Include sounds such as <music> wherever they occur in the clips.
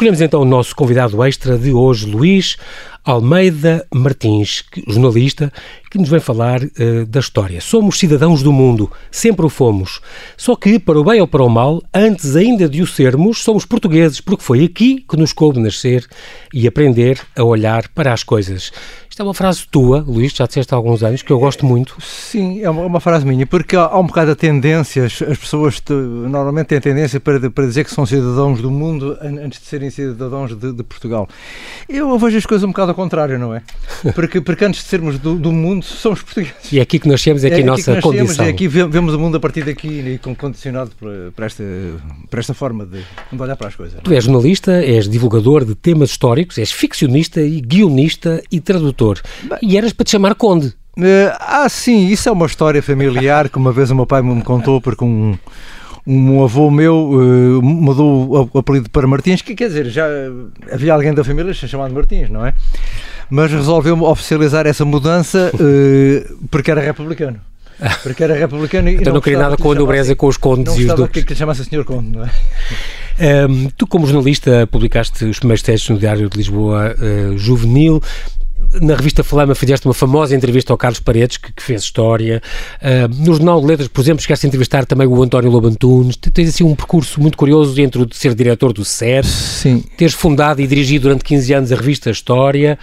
Escolhemos então o nosso convidado extra de hoje, Luís Almeida Martins, jornalista, que nos vem falar uh, da história. Somos cidadãos do mundo, sempre o fomos. Só que, para o bem ou para o mal, antes ainda de o sermos, somos portugueses, porque foi aqui que nos coube nascer e aprender a olhar para as coisas. Isto é uma frase tua, Luís, já disseste há alguns anos, que eu gosto muito. Sim, é uma, frase minha, porque há, um bocado a tendência, as, as pessoas te, normalmente têm a tendência para, para dizer que são cidadãos do mundo antes de serem cidadãos de, de, Portugal. Eu vejo as coisas um bocado ao contrário, não é? Porque, porque antes de sermos do, do mundo, somos portugueses. E é aqui que nascemos, é aqui é, a nossa aqui condição. É aqui vemos o mundo a partir daqui e condicionado por, por, esta, por esta forma de, de olhar para as coisas. Tu és jornalista, és divulgador de temas históricos, és ficcionista e guionista e tradutor. Bem, e eras para te chamar Conde. Uh, ah, sim, isso é uma história familiar que uma vez o meu pai me contou porque um, um avô meu uh, mudou o apelido para Martins, que quer dizer, já havia alguém da família chamado Martins, não é? Mas resolveu oficializar essa mudança uh, <laughs> porque era republicano. Porque era republicano e então não, não queria nada com a nobreza, com os condes e os duques. que lhe chamasse Senhor Conde, não é? <laughs> Um, tu, como jornalista, publicaste os primeiros textos no Diário de Lisboa uh, Juvenil na revista Flama fizeste uma famosa entrevista ao Carlos Paredes, que, que fez história. Uh, no Jornal de Letras, por exemplo, chegaste a entrevistar também o António Lobantunes. Tens assim um percurso muito curioso entre o de ser diretor do SER, Sim. teres fundado e dirigido durante 15 anos a revista História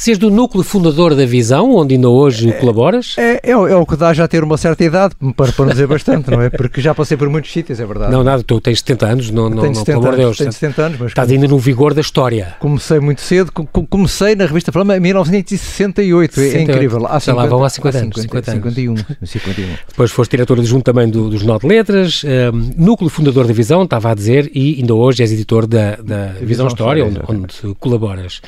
Seres do núcleo fundador da Visão, onde ainda hoje é, colaboras? É, é, é, o que dá já ter uma certa idade, para, para não dizer bastante, não é? Porque já passei por muitos sítios, é verdade. Não, nada, tu tens 70 anos, não, não, tenho 70 não, pelo Deus. Tenho 70 anos, mas... Estás ainda no vigor da história. Comecei muito cedo, comecei na revista Flama em 1968, 68. é incrível. Há 50, lá vão há 50 anos. 50, 51, 51. Depois foste diretor adjunto também do, do Jornal de Letras, um, núcleo fundador da Visão, estava a dizer, e ainda hoje és editor da, da Visão, Visão História, onde, onde colaboras.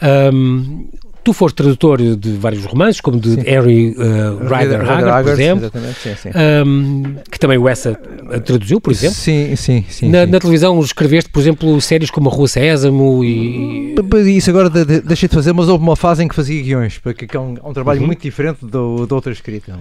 Um, Tu foste tradutor de vários romances, como de sim. Harry uh, Ryder Haggard, por exemplo, sim, sim. Um, que também o Essa traduziu, por exemplo. Sim, sim, sim. Na, sim. na televisão escreveste, por exemplo, séries como a Rua Sésamo e... Isso agora de, de, deixei de fazer, mas houve uma fase em que fazia guiões, porque é um, é um trabalho uhum. muito diferente do, do outra escrita.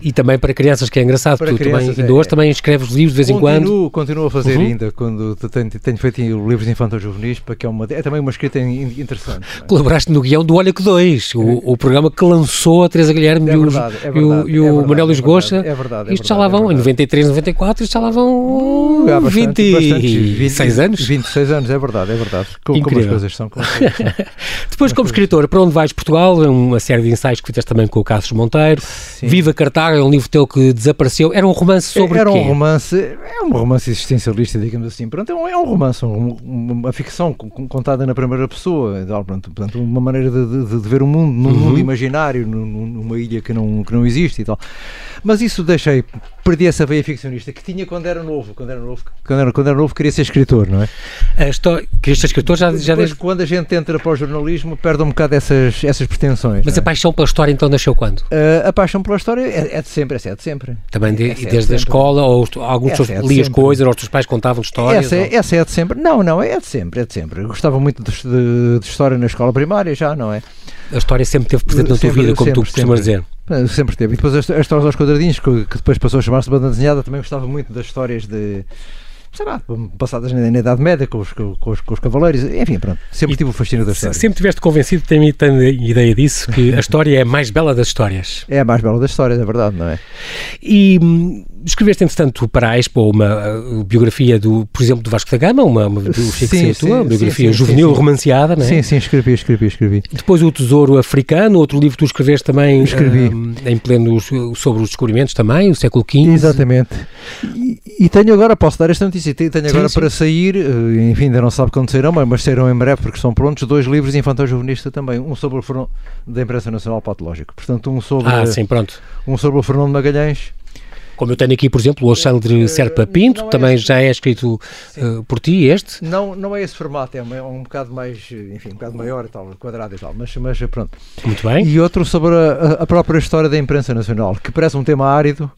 E também para crianças, que é engraçado, para tu crianças, também, ainda é, hoje também escreves livros de vez continuo, em quando. Continuo a fazer uhum. ainda, quando tenho, tenho feito livros de infantos juvenis, porque é, uma, é também uma escrita interessante. É? Colaboraste no guião do Olha que Dois, o o, programa que lançou a Teresa Guilherme é e, verdade, é verdade, e, o, e o é Manuel Luís Gosta. É verdade, isto já lá vão, em 93, 94, isto já lá vão uh, bastante, 26 anos. 26 anos, é verdade, é verdade. Como, como as coisas são. Como <laughs> Depois, como escritor, Para Onde Vais Portugal, é uma série de ensaios que fizeste também com o Carlos Monteiro. Sim. Viva Cartago, é um livro teu que desapareceu. Era um romance sobre Era um romance, é um romance existencialista, digamos assim. Pronto, é um, é um romance, um, uma ficção contada na primeira pessoa. Portanto, uma maneira de, de, de ver o mundo num uhum. mundo imaginário imaginário numa ilha que não, que não existe e tal. Mas isso deixei, perdi essa veia ficcionista que tinha quando era novo. Quando era novo, quando era, quando era novo queria ser escritor, não é? A história, queria ser escritor já, já desde... quando a gente entra para o jornalismo, perde um bocado essas, essas pretensões. Mas a é? paixão pela história então nasceu quando? Uh, a paixão pela história é, é, de sempre, essa é de sempre. Também de, é, desde a escola, ou alguns essa é lias coisas, ou os teus pais contavam histórias? Essa, é, essa é de sempre. Não, não, é de sempre, é de sempre. Eu gostava muito de, de, de história na escola primária, já, não é? A história sempre teve presente na tua vida, como sempre, tu costumas dizer. Sempre teve. E depois as, as histórias aos quadradinhos, que, que depois passou a chamar-se banda desenhada, também gostava muito das histórias de sei lá, passadas na, na Idade Média com os, com, os, com os cavaleiros, enfim, pronto, sempre e tive o fascínio da história. Sempre tiveste convencido, tenho, tenho ideia disso, que a <laughs> história é a mais bela das histórias. É a mais bela das histórias, é verdade, não é? E hum, escreveste, entretanto, para a Expo uma uh, biografia, do, por exemplo, do Vasco da Gama, uma, uma biografia sim, sim, tua, uma biografia sim, juvenil romanceada, não é? Sim, sim, escrevi, escrevi, escrevi. Depois o Tesouro Africano, outro livro que tu escreveste também escrevi. Um, em pleno sobre os descobrimentos também, o século XV. Exatamente. E, e tenho agora, posso dar esta notícia, tenho agora para sair, eh, enfim, ainda não sabe quando sairão, mas sairão em breve porque estão prontos, dois livros infantil juvenista também, um sobre o Fernando da Imprensa Nacional Patológico, portanto um sobre, ah, sim, pronto. um sobre o Fernando Magalhães como eu tenho aqui, por exemplo, o Alexandre eh, Serpa Pinto, é também já é escrito uh, por ti, este? Não, não é esse formato, é um, é um bocado mais, enfim, um bocado maior e tal, quadrado e tal, mas, mas pronto. Muito bem. E outro sobre a, a própria história da imprensa nacional, que parece um tema árido,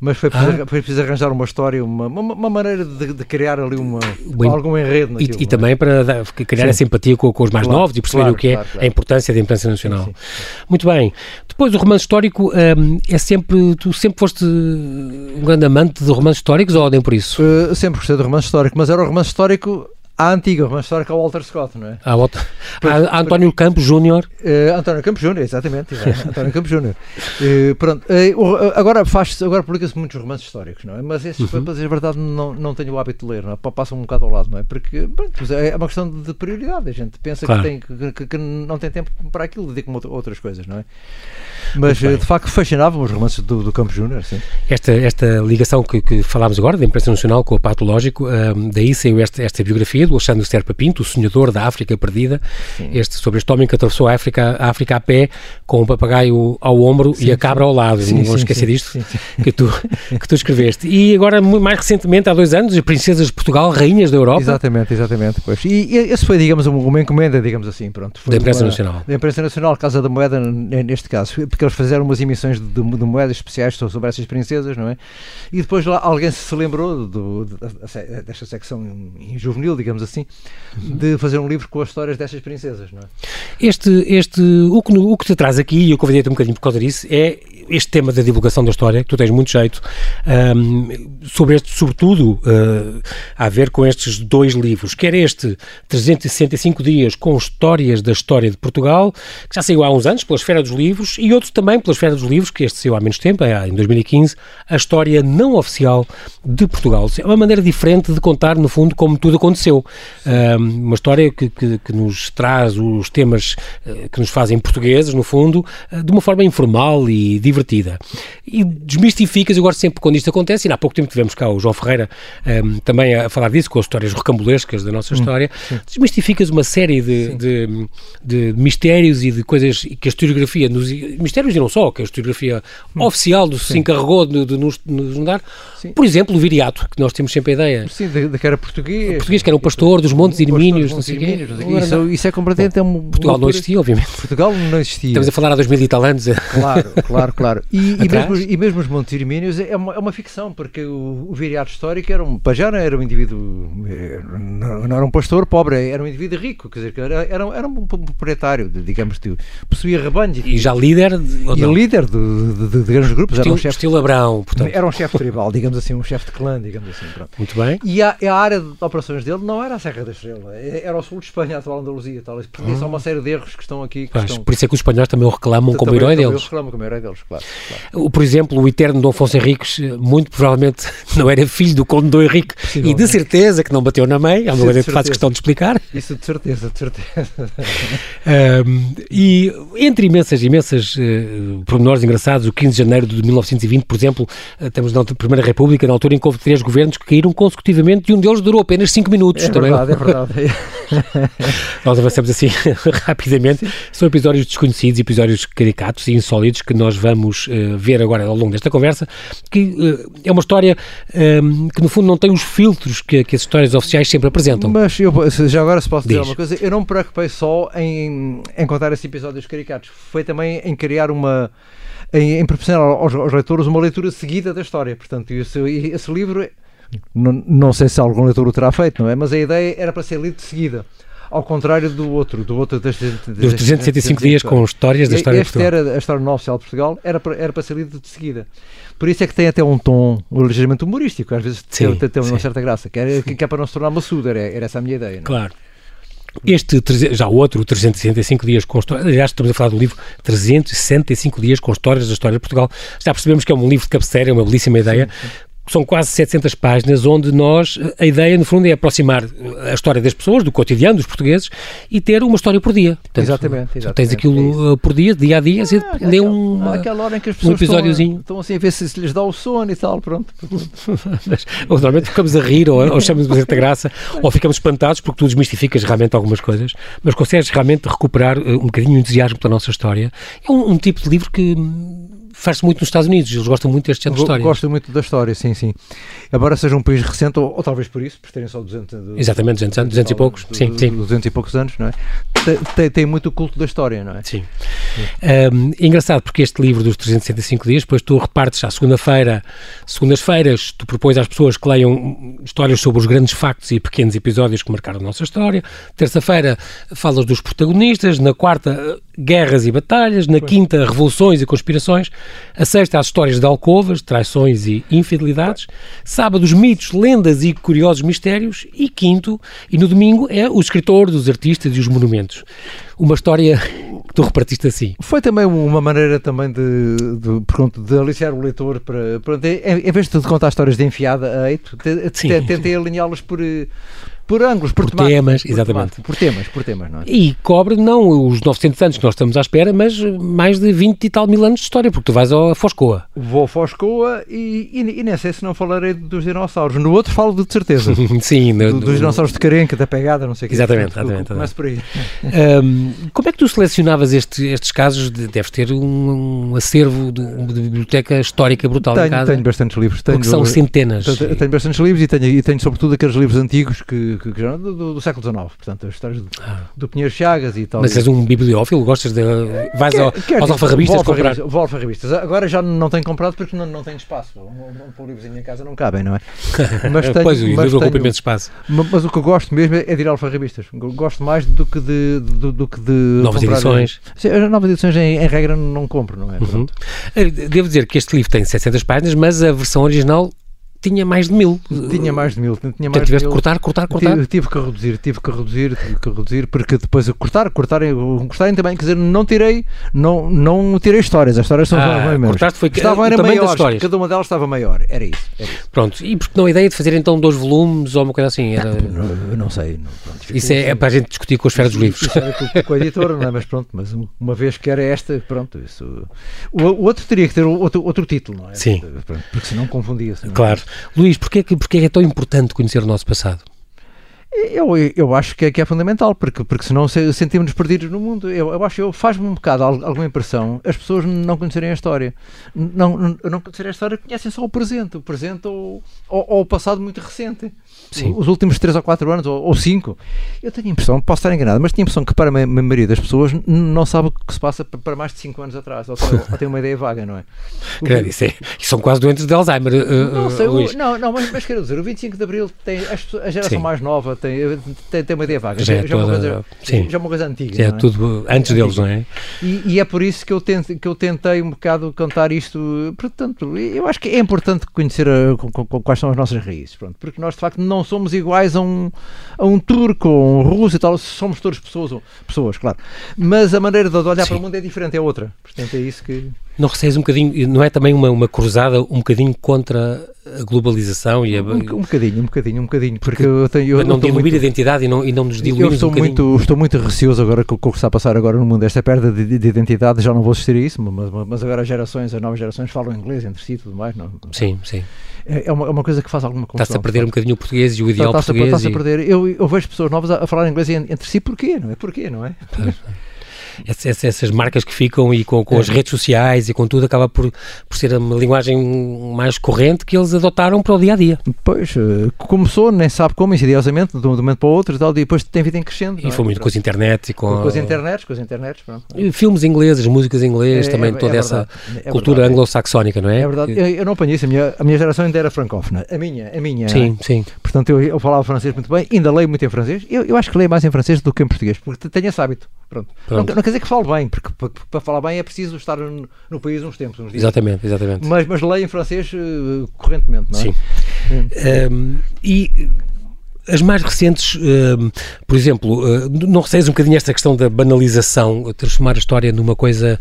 mas foi preciso, ah. foi preciso arranjar uma história, uma, uma, uma maneira de, de, criar ali uma, Bem, algum enredo naquilo, E, e também para dar, criar sim. a simpatia com, com os mais claro, novos e perceber claro, o que é claro, a importância da imprensa nacional. Sim, sim. Muito bem. Depois o romance histórico um, é sempre, tu sempre foste um grande amante de romances históricos ou nem por isso? Uh, sempre gostei de romance histórico, mas era o romance histórico à antiga, uma história com o Walter Scott, não é? Há, há António Campos Júnior. Uh, António Campos Júnior, exatamente. António Campos Júnior. Uh, pronto, uh, agora faz agora publica-se muitos romances históricos, não é? Mas esses, uhum. para dizer a verdade, não, não tenho o hábito de ler, não é? Passam um bocado ao lado, não é? Porque pronto, é uma questão de prioridade. A gente pensa claro. que, tem, que, que, não tem tempo para aquilo, dedica-me a outras coisas, não é? Mas de facto fascinavam os romances do, do Campos Júnior. Esta, esta ligação que, que falámos agora, da imprensa nacional com o Patológico, um, daí saiu esta, esta biografia do Alexandre Serpa Pinto, o sonhador da África perdida, este, sobre este homem que atravessou a África, a África a pé, com o papagaio ao ombro sim, e a cabra ao lado. Sim, não vamos esquecer disto Que, tu, que tu escreveste. E agora, mais recentemente, há dois anos, as princesas de Portugal, rainhas da Europa. Exatamente, exatamente. Pois. E, e esse foi, digamos, uma encomenda, digamos assim, pronto. da imprensa uma, nacional. Da imprensa nacional, Casa da Moeda, neste caso, porque eles fizeram umas emissões de, de, de moedas especiais sobre essas princesas, não é? E depois lá alguém se lembrou do, desta secção em juvenil, digamos assim, de fazer um livro com as histórias destas princesas, não é? Este, este, o, que, o que te traz aqui, e eu convidei-te um bocadinho por causa disso, é este tema da divulgação da história, que tu tens muito jeito, um, sobre este, sobretudo, uh, a ver com estes dois livros, quer este 365 dias com histórias da história de Portugal, que já saiu há uns anos pela Esfera dos Livros, e outro também pela Esfera dos Livros, que este saiu há menos tempo, é, em 2015, a história não oficial de Portugal. É uma maneira diferente de contar, no fundo, como tudo aconteceu. Um, uma história que, que, que, nos traz os temas uh, que nos fazem portugueses, no fundo, uh, de uma forma informal e divertida divertida. E desmistificas, agora sempre quando isto acontece, e há pouco tempo tivemos cá o João Ferreira um, também a falar disso, com as histórias rocambolescas da nossa hum, história, hum, desmistificas uma série de, de, de, mistérios e de coisas que a historiografia, nos, mistérios e não só, que a historiografia hum, oficial do, se encarregou de, de nos, nos dar. Sim. Por exemplo, o Viriato, que nós temos sempre a ideia. Sim, que era português. O português, que era um pastor dos Montes Irmínios, não sei quê. Isso, isso é completamente... Bom, é um, Portugal não existia, obviamente. Portugal não existia. Estamos a falar há dois mil e tal anos. Claro, claro, claro. Claro. E, e, mesmo, e mesmo os Montes Irmínios é uma, é uma ficção, porque o, o viriato histórico era um, não era um indivíduo, eh, não, não, era um pastor pobre, era um indivíduo rico, quer dizer, era, era, era um proprietário, digamos, de, possuía rebanhos. E já líder? De, e líder de, de, de, grandes grupos. Estilo, era um chefe, estilo Abrão, portanto. Era um chefe tribal, digamos assim, um chefe de clã, digamos assim. Pronto. Muito bem. E a, a, área de operações dele não era a Serra da Estrela, é, era o sul de Espanha, a atual Andaluzia, tal. Pertence hum. uma série de erros que estão aqui. Que estão... Por isso é que os espanhóis também o reclamam como herói deles. reclamam como herói deles, claro. Claro por exemplo, o eterno Dom Afonso Henriques, eh, muito provavelmente <laughs> não era filho do Conde Dom Henrique e de certeza que não bateu na mãe, é uma coisa que faz questão de explicar. Isso de certeza, de certeza. <laughs> um, e entre imensas, imensas uh, pormenores engraçados, o 15 de janeiro de 1920, por exemplo, uh, estamos na Primeira República, na altura em que houve três governos que caíram consecutivamente e um deles durou apenas 5 minutos. É também. verdade, é verdade. <laughs> nós avançamos assim rapidamente. São episódios desconhecidos, episódios caricatos e insólitos que nós vamos uh, ver agora ao longo desta conversa, que uh, é uma história um, que no fundo não tem os filtros que, que as histórias oficiais sempre apresentam. Mas eu, já agora se posso dizer Diz. uma coisa, eu não me preocupei só em, em contar esses episódios caricatos, foi também em criar uma em, em proporcionar aos, aos, leitores uma leitura seguida da história. Portanto, esse, esse livro, não, não sei se algum leitor o terá feito, não é? Mas a ideia era para ser lido de seguida ao contrário do outro, do outro das, dos 365 dias com histórias da história este de Portugal. era a história não oficial de Portugal, era para, era para ser lido de seguida. Por isso é que tem até um tom ligeiramente humorístico, às vezes sim, tem, tem uma certa graça, que é, que é para não se tornar maçudo, era, era essa a minha ideia. Não? É? Claro. Este, já o outro, 365 dias com histórias, aliás, estamos a falar do livro 365 dias com histórias da história de Portugal. Já percebemos que é um livro de cabeceira, é uma belíssima ideia. Sim, sim são quase 700 páginas, onde nós, a ideia, no fundo, é aproximar a história das pessoas, do cotidiano dos portugueses, e ter uma história por dia. Portanto, exatamente, exatamente. Tens aquilo é uh, por dia, dia a dia, ah, e lê um, aquela hora em que as pessoas um episódiozinho. Estão, estão assim a ver se, se lhes dá o sono e tal, pronto. <laughs> Mas, normalmente ficamos a rir, ou, ou chamamos de certa graça, ou ficamos espantados porque tu desmistificas realmente algumas coisas, mas consegues realmente recuperar uh, um bocadinho o entusiasmo pela nossa história. É um, um tipo de livro que faz-se muito nos Estados Unidos, eles gostam muito deste género de história. Gostam muito da história, sim, sim. Embora seja um país recente, ou, ou talvez por isso, por terem só 200 Exatamente, 200 anos, 200 e poucos, sim, sim. 200 e poucos anos, não é? Tem, tem muito o culto da história, não é? Sim. Um, é engraçado porque este livro dos 365 dias, depois tu repartes à segunda-feira, segundas-feiras, tu propões às pessoas que leiam histórias sobre os grandes factos e pequenos episódios que marcaram a nossa história. Terça-feira falas dos protagonistas, na quarta guerras e batalhas, na quinta, revoluções e conspirações, a sexta, as histórias de alcovas, traições e infidelidades, sábado, os mitos, lendas e curiosos mistérios, e quinto, e no domingo, é o escritor, dos artistas e os monumentos. Uma história que tu repartiste assim. Foi também uma maneira também de, de, pronto, de aliciar o leitor para, pronto, em, vez de contar histórias de enfiada a eito, tentei alinhá-los por por ângulos, por, por temas, por exatamente. por temas, por temas, não é? E cobre não os 900 anos que nós estamos à espera, mas mais de 20 e tal mil anos de história, porque tu vais ao Foscoa. Vou a Foscoa e, e, e nem sei se não falarei dos dinossauros. No outro falo de, certeza. <laughs> Sim. No, do, dos dinossauros de carenca, da pegada, não sei o que. Exatamente, exatamente. Começo por aí. Um, como é que tu selecionavas este, estes casos? De, deves ter um, um acervo de, de, biblioteca histórica brutal tenho, em casa. Tenho bastantes livros. Tenho, porque são centenas. Tenho, tenho bastantes livros e tenho, e tenho sobretudo aqueles livros antigos que, que, que do, do, século XIX, portanto, as histórias do, ah. do Pinheiro Chagas e tal. Mas és um bibliófilo? Gostas de. Vais quer, ao, quer aos alfarrabistas comprar? Vou alfarrabistas. Agora já não tenho comprado porque não, não tenho espaço. Um, um, um livros em minha casa não cabem, não é? <laughs> Mas tenho, pois, o livro ocupa imenso espaço. Mas, mas, o que eu gosto mesmo é de ir ao alfarrabistas. Gosto mais do que de. Do, do que de novas edições. Sim, as novas edições, em, em, regra, não compro, não é? Uhum. Devo dizer que este livro tem 700 páginas, mas a versão original tinha mais de mil. Tinha mais de mil. Tinha mais tiveste de cortar, cortar, cortar? Tive, tive, que reduzir, tive que reduzir, tive que reduzir, porque depois cortar, cortarem, cortarem também, quer dizer, não tirei, não, não tirei histórias, as histórias são ah, as mesmas. Foi Estavam era maiores, cada uma delas estava maior, era isso, era isso. Pronto, e porque não a ideia de fazer então dois volumes ou uma coisa assim? Era... Não, eu não sei. Não, pronto, isso é, é, para a gente discutir com a esfera dos livros. Com, com a editora, não é? Mas pronto, mas uma vez que era esta, pronto, isso. O, o outro teria que ter outro, outro título, não é? Sim. porque senão confundia-se. É? Claro. Luís, porquê que porque é tão importante conhecer o nosso passado? Eu, eu acho que é, que é fundamental, porque, porque senão sentimos-nos perdidos no mundo. Eu, eu acho, eu faz-me um bocado alguma impressão as pessoas não conhecerem a história. Não, não, não conhecerem a história, conhecem só o presente, o presente ou, ou, ou o passado muito recente. Sim. Os últimos 3 ou 4 anos, ou 5. Eu tenho a impressão, posso estar enganado, mas tenho a impressão que para a maioria das pessoas não sabe o que se passa para mais de 5 anos atrás, ou, ou tem uma ideia vaga, não é? <laughs> Claro, isso, é, são quase doentes de Alzheimer. Uh, não sei, o, não, não, mas, mas quero dizer, o 25 de Abril tem a geração Sim. mais nova tem, tem, tem uma ideia vaga. Já, é, já, toda, uma coisa, sim. já é uma coisa antiga. Já é, é tudo antes é deles, não é? E, e, é por isso que eu, tente, que eu tentei um bocado contar isto. Portanto, eu acho que é importante conhecer a, quais são as nossas raízes, pronto, porque nós de facto não somos iguais a um, a um turco ou um russo e tal, somos todos pessoas, pessoas, claro. Mas a maneira de olhar sim. para o mundo é diferente, é outra. Portanto, é isso que. Não recebes um bocadinho, não é também uma, uma cruzada um bocadinho contra a globalização e a... Um, um bocadinho, um bocadinho, um bocadinho, porque eu tenho... Eu não diluir muito, a identidade e não, e não nos diluir eu estou um muito Estou muito receoso agora com o que está a passar agora no mundo, esta perda de, de, identidade, já não vou assistir a isso, mas, mas agora as gerações, as novas gerações falam inglês entre si e tudo mais, não? Sim, sim. É, é uma, é uma coisa que faz alguma confusão. Está-se a perder um bocadinho o português e o ideal está, português. Está-se a perder. Eu, eu vejo pessoas novas a, a falar inglês entre si, porquê, não é? Porquê, não é? Essas, essas marcas que ficam e com, com é. as redes sociais e com tudo, acaba por, por ser uma linguagem mais corrente que eles adotaram para o dia a dia. Pois, eh, começou, nem sabe como, insidiosamente, de um momento para o outro e tal, e depois tem vida em crescendo. E foi é? muito com as internets e com. Com as internets, com as internets, pronto. Filmes ingleses, músicas inglesas, é, também é, toda essa é cultura anglo-saxónica, não é? É verdade, eu, não apanhei isso, a minha, a minha geração ainda era francófona. A minha, a minha. Sim, sim. Portanto, eu, eu falava francês muito bem, ainda leio muito em francês. Eu, eu acho que leio mais em francês do que em português, porque tenho esse hábito. Pronto. Pronto. Não, não, quer dizer que falo bem, porque para, para falar bem é preciso estar no, no, país uns tempos, uns dias. Exatamente, exatamente. Mas, mas leio em francês uh, correntemente, não é? Sim. Um, e as mais recentes, uh, por exemplo, uh, não receias um bocadinho esta questão da banalização, transformar a história numa coisa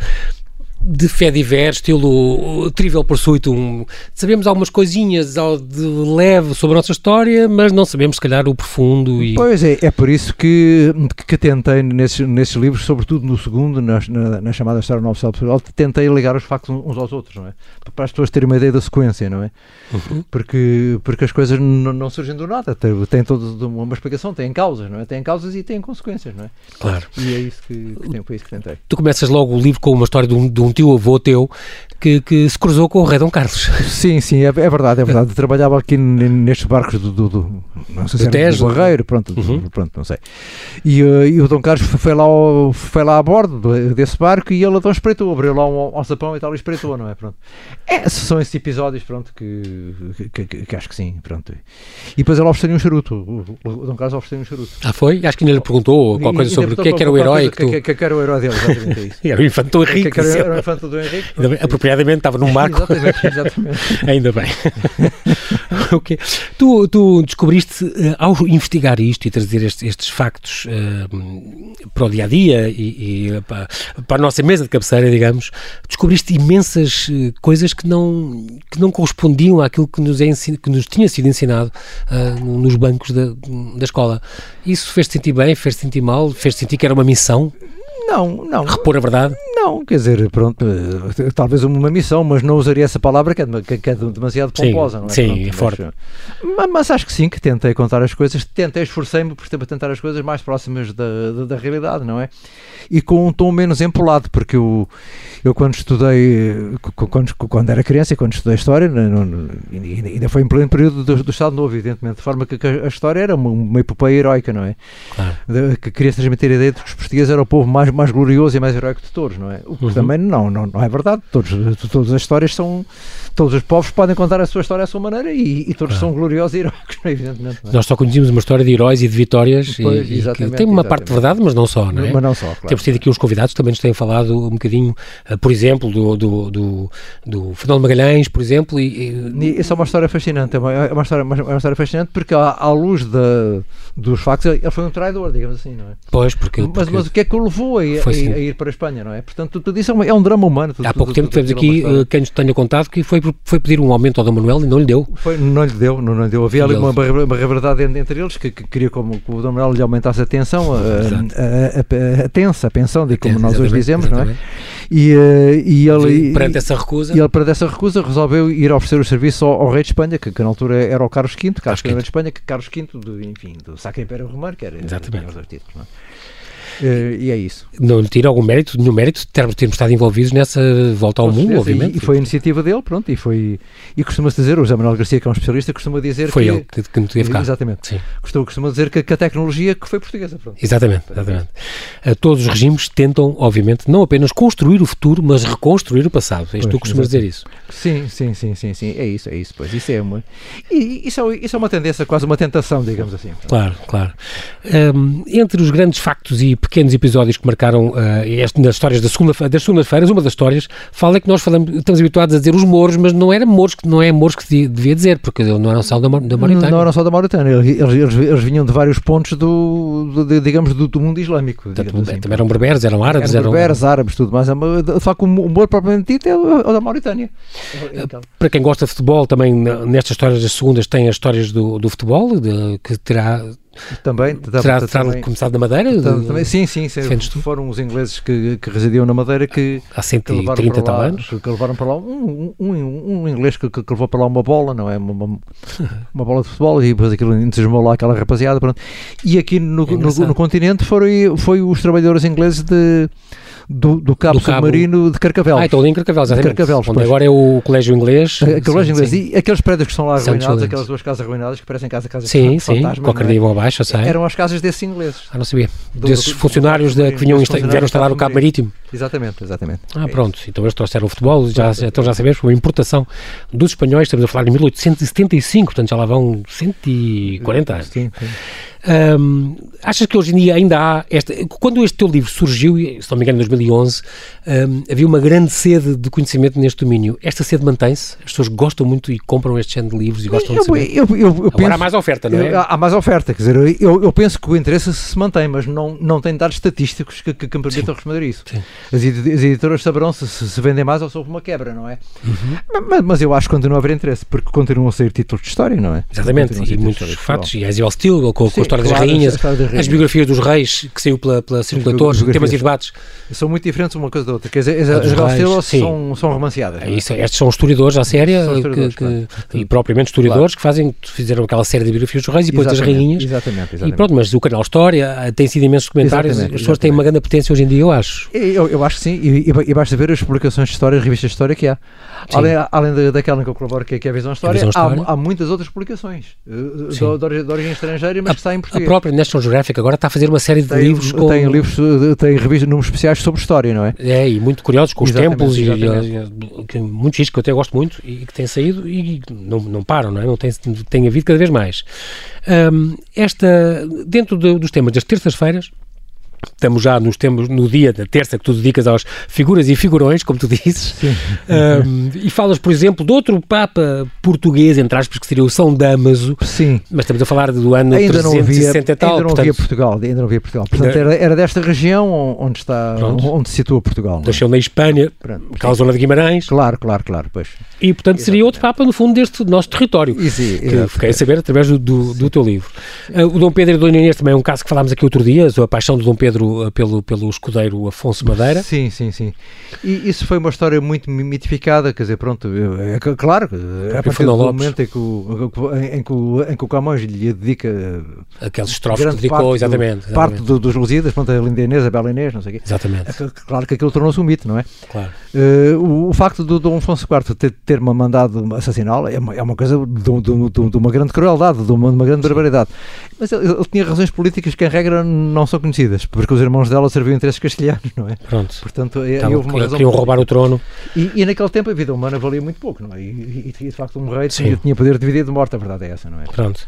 de fé diverso, estilo Trivial Pursuit, um, sabemos algumas coisinhas de leve sobre a nossa história, mas não sabemos, se calhar, o profundo. E... Pois é, é por isso que, que tentei nesses, nesses livros, sobretudo no segundo, na, na, na chamada História Nova Pessoal, tentei ligar os factos uns aos outros, não é? Para as pessoas terem uma ideia da sequência, não é? Uhum. Porque, porque as coisas não, surgem do nada, tem, tem toda uma explicação, têm causas, não é? Têm causas e têm consequências, não é? Claro. E é isso que, que, tem, foi isso que tentei. Tu começas logo o livro com uma história de um, de um tio avô teu que, que se cruzou com o rei Dom Carlos. Sim, sim, é, é verdade, é verdade. Trabalhava aqui nestes barcos do, do, do não sei se era do Barreiro, pronto, uhum. pronto, não sei. E, uh, e, o Dom Carlos foi lá, ao, foi lá a bordo desse barco e ele então espreitou, abriu lá um alçapão e tal e espreitou, não é? Pronto. É, são esses episódios, pronto, que, que, que, acho que sim, pronto. E depois ele ofereceu um charuto, o, o, Dom Carlos ofereceu um charuto. Ah, foi? Acho que ainda lhe perguntou qualquer coisa sobre o que é que era o herói que, tu... que, que, era o herói dele, exatamente é isso. <laughs> era o do Henrique. Que, era o infante do Henrique. Apropriadamente estava num barco. <laughs> exatamente, exatamente. ainda bem. <laughs> ok. Tu, tu descobriste, uh, ao investigar isto e trazer estes, estes factos uh, para o dia a dia e, e para, para, a nossa mesa de cabeceira, digamos, descobriste imensas uh, coisas que não, que não correspondiam àquilo que nos, é que nos tinha sido ensinado nos bancos da, da escola. Isso fez-te sentir bem, fez-te sentir mal, fez-te sentir que era uma missão? Não, não. Repor a verdade? Não, quer dizer, pronto, eh, talvez uma missão, mas não usaria essa palavra que é, que é demasiado pomposa, sim, não é? Sim, pronto, é forte. Mas, mas, acho que sim, que tentei contar as coisas, tentei, esforcei-me por tentar as coisas mais próximas da, da, da, realidade, não é? E com um tom menos empolado, porque eu, eu quando estudei, quando, quando era criança e quando estudei História, não, não, ainda foi em pleno período do, do Estado Novo, evidentemente, de forma que a História era uma, uma epopeia heroica, não é? Claro. Que queria transmitir a ideia de que os portugueses eram o povo mais, mais glorioso e mais heróico de todos, não é? O que uhum. também não, não, não é verdade. Todos, todas as histórias são. Todos os povos podem contar a sua história à sua maneira e, e todos são gloriosos e heróicos, <laughs> evidentemente. É? Nós só conhecemos uma história de heróis e de vitórias pois, e, e tem uma exatamente. parte de verdade, mas não só, não é? Mas não só, claro. Temos tido aqui uns convidados que também nos têm falado um bocadinho, uh, por exemplo, do, do, do, do Fernando Magalhães, por exemplo. E, e... Isso é uma história fascinante, é uma, é uma, história, é uma história fascinante porque à, à luz da, dos factos ele foi um traidor, digamos assim, não é? Pois, porque... Mas, porque mas o que é que o levou a, a, a, ir para a Espanha, não é? Portanto, tudo isso é, uma, é um drama humano. Tudo, Há pouco tudo, tempo tivemos aqui uh, quem nos tenha contado que foi, foi pedir um aumento ao Dom Manuel e não lhe deu. Foi, não lhe deu, não, não lhe deu. Havia ali uma, uma rivalidade entre eles que, que, queria como que o Dom Manuel lhe aumentasse a tensão, a, a, a, tensa, a pensão, de como nós hoje dizemos, exatamente. não é? E, uh, e ele e, perante essa recusa e ele perante essa recusa resolveu ir oferecer o serviço ao, ao rei de Espanha que, que, na altura era o Carlos V Carlos V de Espanha que Carlos V do, enfim do Sacro Império Romano que era Exatamente. os dois títulos, não é? Uh, e é isso. Não lhe tira algum mérito, nenhum mérito de termos, termos estado envolvidos nessa volta ao mundo, obviamente. E, e, foi a iniciativa dele, pronto, e foi. E costuma-se dizer, o José Manuel Garcia, que é um especialista, costuma dizer foi que. Foi ele que, me teve cá. Exatamente. Sim. Costuma, costuma dizer que, que, a tecnologia que foi portuguesa, pronto. Exatamente, exatamente. Todos os regimes tentam, obviamente, não apenas construir o futuro, mas reconstruir o passado. Isto tu costumas dizer isso. Sim, sim, sim, sim, sim. É isso, é isso, pois. Isso é uma. E, isso, é, isso é uma tendência, quase uma tentação, digamos assim. Claro, claro. Um, entre os grandes factos e pequenos episódios que marcaram uh, este, nas histórias da segunda, das segundas-feiras, uma das histórias fala que nós falamos, estamos habituados a dizer os mouros, mas não era mouros que não é mouros que devia dizer, porque não eram só da, da Mauritânia. Não, eram só da Mauritânia, eles, eles, eles vinham de vários pontos do, do de, digamos, do, do, mundo islâmico. Portanto, assim. Também eram berberes, eram árabes. Eram berberes, árabes, tudo mais. De facto, o mouro propriamente dito é o da Mauritânia. Então. Para quem gosta de futebol, também nestas histórias das segundas tem as histórias do, do futebol, de, que terá também terá, terá também, começado na Madeira? Também, sim, sim, sim foram os ingleses que, que residiam na Madeira que há 130 tal anos que, levaram para lá um, um, um, um inglês que, que, levou para lá uma bola, não é? Uma, uma, <laughs> uma bola de futebol e depois aquilo entusiasmou lá aquela rapaziada. Pronto. E aqui no, é no, no, continente foram foi os trabalhadores ingleses de do, do cabo, do cabo submarino de Carcavelos. Ah, estou ali em Carcavelos, exatamente. Carcavelos, onde agora é o colégio inglês. A, colégio inglês. Sim. E aqueles prédios que são lá arruinados, aquelas duas casas arruinadas que parecem casa, casa sim, sim, qualquer dia vão abaixo, sei. Eram as casas desses ingleses. Ah, não sabia. Do, Desses do, funcionários de, que vinham vieram instalar o cabo marítimo. Exatamente, exatamente. Ah, é pronto. Então eles trouxeram o futebol, já, então já sabemos, foi uma importação dos espanhóis, estamos a falar de 1875, portanto já lá vão 140 anos. Sim, sim. Um, achas que hoje em dia ainda há esta. Quando este teu livro surgiu, se não me engano, em 2011, um, havia uma grande sede de conhecimento neste domínio. Esta sede mantém-se? As pessoas gostam muito e compram este género de livros e gostam eu, de saber? Eu, eu, eu Agora penso, há mais oferta, não é? Há mais oferta, quer dizer, eu, penso que o interesse se mantém, mas não, não tem dados estatísticos que, que, que me permitam responder a isso. As, as, editoras saberão se, se, vendem mais ou se houve uma quebra, não é? Uhum. Mas, mas, eu acho que continua a haver interesse, porque continuam a sair títulos de história, não é? Exatamente, e muitos fatos, e a Ezio Steel, com, com história das rainhas, as biografias dos reis, que saiu pela, pela temas e debates. São muito diferentes uma coisa da outra. Quer dizer, as, as reis, são, são romanceadas. É isso, estes são historiadores à séria, que, que, e propriamente historiadores, claro. que fazem, fizeram aquela série de biografias dos reis e depois das rainhas. Exatamente, exatamente. E pronto, mas o canal História tem sido imensos exatamente, as pessoas têm uma grande potência hoje em dia, eu acho. Eu, eu acho que sim, e, e, basta ver as publicações de história, as revistas de história que há. Além, além daquela em que eu colaboro, que é, é a Visão História, a Visão História. Há, há, muitas outras publicações uh, de, de, origem estrangeira, mas que está em português. A própria National Geographic agora está a fazer uma série de tem, livros com... Tem livros, tem revistas, números especiais sobre história, não é? É, e muito curiosos, com os exatamente, templos, exatamente. e, e, muitos discos que eu até gosto muito e que têm saído e não, não param, não é? Não tem, tem havido cada vez mais. Um, esta, dentro de, dos temas das terças-feiras, Estamos já nos tempos, no dia da terça que tu dedicas às figuras e figurões, como tu dizes, um, e falas, por exemplo, de outro Papa português, entre aspas, que seria o São Damaso. Sim. Mas estamos a falar do ano ainda 360 não havia, e tal. Ainda não portanto, havia Portugal, ainda não havia Portugal. Portanto, era, era desta região onde está, Pronto. onde se situa Portugal. É? Nasceu na Espanha, aquela zona de Guimarães. Claro, claro, claro, pois. E, portanto, Exatamente. seria outro Papa, no fundo, deste nosso território. Que fiquei a saber através do, do, do teu livro. Uh, o Dom Pedro e Dona Inês também é um caso que falámos aqui outro dia, a paixão do Dom Pedro uh, pelo, pelo escudeiro Afonso Madeira. Sim, sim, sim. E isso foi uma história muito mitificada, quer dizer, pronto, é, claro, a partir do momento em que o, em que o, em que o Camões lhe dedica aqueles estrofes que dedicou, parte exatamente, do, Parte do, dos Lusíadas, pronto, a Linda Inês, a Bela Inês, não sei o quê. Exatamente. É, claro que aquilo tornou-se um mito, não é? Claro. Uh, o, o, facto do Dom Afonso IV ter, ter uma mandado assassiná-lo é uma, é uma coisa de, de, de, de, uma grande crueldade, de uma, uma grande barbaridade. Mas ele, ele, tinha razões políticas que, em regra, não são conhecidas, porque os irmãos dela serviam interesses castelhanos, não é? Pronto. Portanto, então, houve uma razão queriam roubar o trono. E, e, naquele tempo a vida humana valia muito pouco, não é? E, e de facto um rei tinha, tinha poder de vida e de morte, a verdade é essa, não é? Pronto.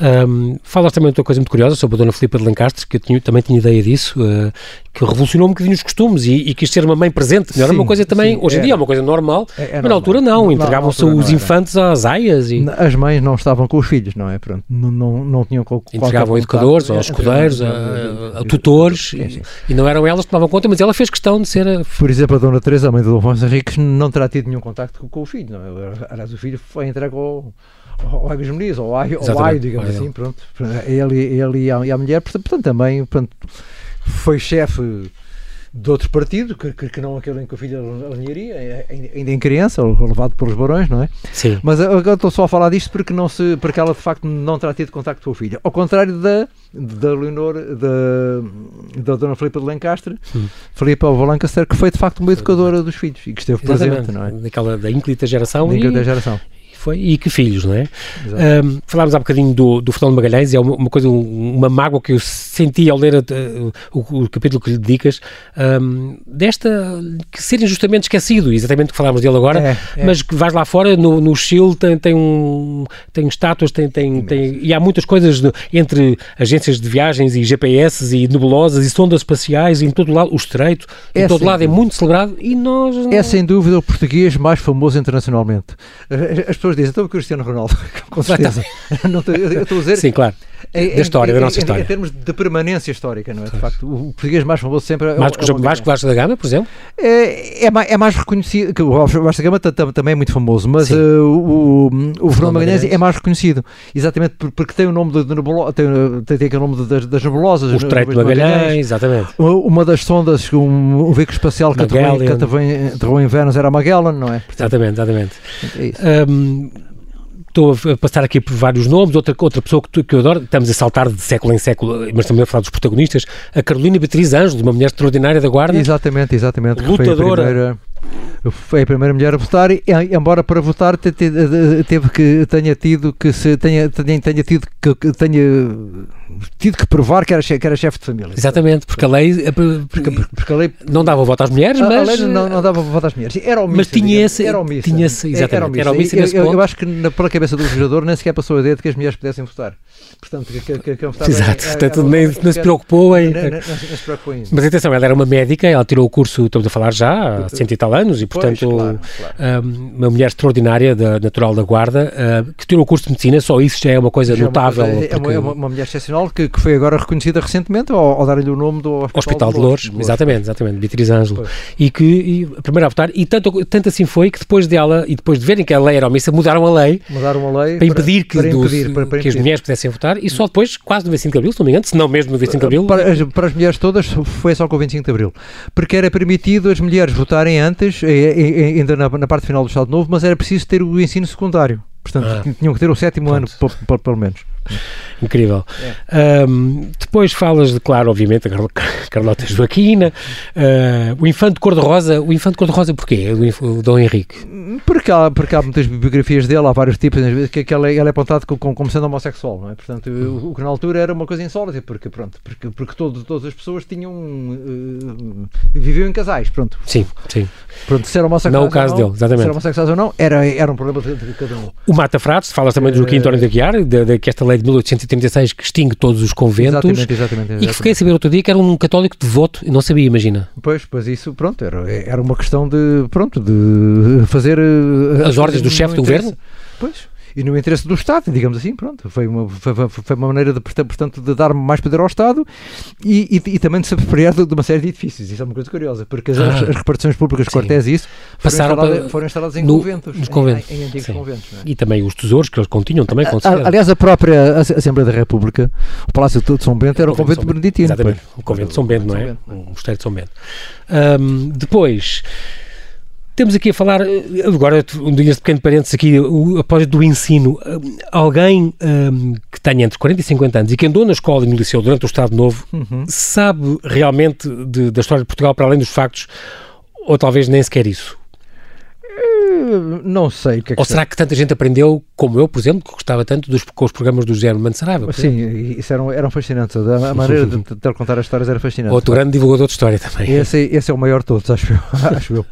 Um, falas também de outra coisa muito curiosa sobre a Dona Filipa de Lencastre, que eu tinha, também tinha ideia disso, uh, que revolucionou um bocadinho os costumes e, e quis ser uma mãe presente. Não era uma coisa também, sim, hoje em é, dia é uma coisa normal, é, é mas normal. na altura não, entregavam-se os infantes às aias. E... As mães não estavam com os filhos, não é? Pronto, não, não, não tinham Entregavam educadores, aos escudeiros, a, a, tutores, e, não eram elas que tomavam conta, mas ela fez questão de ser. A... Por exemplo, a Dona Teresa, a mãe do Dom Afonso Henriques, não terá tido nenhum contacto com, com o filho, não é? Aliás, o filho foi entregue ao ao Agas Muniz, ou ao Ai, digamos assim, pronto. Ele, ele e, a, e a mulher, portanto, também pronto, foi chefe de outro partido, que, que, não aquele em que o filho alinharia, é, ainda em criança, levado pelos barões, não é? Sim. Mas agora estou só a falar disto porque, não se, porque ela de facto não terá tido contacto com o filho. Ao contrário da, da Leonor, da, da Dona Filipa de Lancaster, hum. Filipa Lancaster, que foi de facto uma educadora dos filhos e que esteve Exatamente. presente, não é? Daquela, da ínclita geração. Da ínclita geração foi, e que filhos, não é? Um, falámos há bocadinho do, do Fernando Magalhães, é uma, uma, coisa, uma mágoa que eu senti ao ler uh, o, o, capítulo que lhe dedicas, um, desta, que ser injustamente esquecido, exatamente o que falámos dele agora, é, é. mas que vais lá fora, no, no Chile tem, tem, um, tem estátuas, tem, tem, tem, e há muitas coisas entre agências de viagens e GPS e nebulosas e sondas espaciais, e em todo lado, o estreito, é em todo lado é muito celebrado e nós... Não... É sem dúvida o português mais famoso internacionalmente. As pessoas pessoas dizem, então o Cristiano Ronaldo, <laughs> com certeza. não, eu estou a dizer. Sim, claro. Em, da história, em, da nossa história. Em termos de permanência histórica, não é? De facto, o português mais famoso sempre é, mais, é o Vasco Vasco da Gama, por exemplo? É, é, mais, é mais reconhecido, que o Vasco da Gama também é muito famoso, mas uh, o, o, o Fernando Magalhães é mais reconhecido, exatamente porque tem o nome de, de nebulo, tem, tem, tem aquele nome das, das nebulosas. O Estreito de Magalhães, exatamente. Uma das sondas, um, um veículo espacial que aterrou em Vênus era a Magellan, não é? Portanto, exatamente, exatamente. É isso. Um, estou a passar aqui por vários nomes, outra, outra pessoa que, que eu adoro, estamos a saltar de século em século, mas estamos a falar dos protagonistas, a Carolina Beatriz Ângelo, uma mulher extraordinária da Guarda. Exatamente, exatamente. Lutadora foi a primeira mulher a votar e, embora para votar teve que tenha tido que se tenha, tenha, tenha tido que tenha tido que provar que era, que era chefe de família. Exatamente, porque a lei, porque, porque a lei não dava voto às mulheres, mas... A lei não, não dava voto às mulheres. Era omissa, mas tinha esse, era omissa. Tinha esse, exatamente, era omissa. Era omissa eu, eu, eu, acho que na, pela cabeça do legislador nem sequer passou a ideia de que as mulheres pudessem votar. Portanto, que, que, que, que Exato, é, portanto, nem, não se preocupou em... Mas atenção, ela era uma médica, ela tirou o curso, estamos a falar já, há cento e tal anos, e portanto, claro, claro. Um, uma mulher extraordinária, da, natural da Guarda, uh, que tirou o curso de medicina, só isso já é uma coisa Já é uma notável. coisa- É, uma, é uma- uma mulher excepcional que, que foi agora reconhecida recentemente ao, ao dar-lhe o nome do Hospital, Hospital de Louros, exatamente, exatamente, Beatriz Ângelo. Pois. E que, e, a primeira a votar, e tanto, tanto assim foi que depois dela, e depois de verem que a lei era omissa, mudaram a lei Mudaram a lei para impedir que, para impedir, para- para que as mulheres pudessem votar, e só depois, quase no 25 de Abril, se não me engano, se não mesmo no 25 de Abril, Para para as mulheres todas foi só com o 25 de Abril. Porque era permitido as mulheres votarem antes, eh, eh, ainda na, na parte final do Estado Novo, mas era preciso ter o ensino secundário. Portanto, Ah. tinham que ter o sétimo Pronto. ano, pe- pe- pelo menos. Incrível. É. Ahm, depois falas de, claro, obviamente, a Carlo- Carlota Joaquina, ah, o Infante Cor-de-Rosa. O Infante Cor-de-Rosa porquê? O, o Dom Henrique. Porque há, porque há muitas biografias dele, há vários tipos, que, que ele, é- ele é apontado co- como, como sendo homossexual, não é? Portanto, o, o que na altura era uma coisa insólita, porque, pronto, porque, porque todo- todas as pessoas tinham. eh, viviam em casais, pronto. Sim, sim. Pronto, se era homossexual Não o ou caso dele, exatamente. Se era homossexual ou não, era, era um problema de, de cada um. O Mata Frades, falas também do Joaquim Eh, António de Aguiar, de, de, que esta lei de 1836 que extingue todos os conventos. Exatamente, exatamente. E que exatamente. fiquei a saber outro dia que era um católico devoto, e não sabia, imagina. Pois, pois isso, pronto, era, era uma questão de, pronto, de fazer... eh, As ordens do no chefe do governo? Pois, e no interesse do Estado, digamos assim, pronto, foi uma, foi, foi- uma maneira, de, porta- portanto, de dar mais poder ao Estado e, e, e também de se apropriar de, de uma série de edifícios, isso é uma coisa curiosa, porque as, Ah. as repartições públicas, Sim. quartéis e isso, foram, Passaram instaladas, para- foram instaladas em no- conventos, nos em- conventos. Em, em antigos Sim. conventos, é? E também os tesouros que eles continham também, A-. Aliás, a própria Asse- Assembleia da República, o Palácio de São Bento, era o O convento beneditino. Exatamente, o convento de São Bento, não é? O mosteiro de São Bento. Ahm, depois, temos aqui a falar, eh, agora um pequeno parênteses aqui, após do ensino. Ahm, Alguém ahm, que tenha entre 40 e 50 anos e que andou na escola e no liceu durante o Estado Novo, Uhum. sabe realmente de- da história de Portugal para além dos factos, ou talvez nem sequer isso? Não sei o que é que Ou será que tanta gente aprendeu, como eu, por exemplo, que gostava tanto dos, com os programas do por exemplo? Sim, isso eram, eram fascinantes. A maneira de, de contar as histórias era fascinante. Outro grande divulgador de história também. Esse, é- esse é o maior de todos, acho eu. <laughs> acho eu.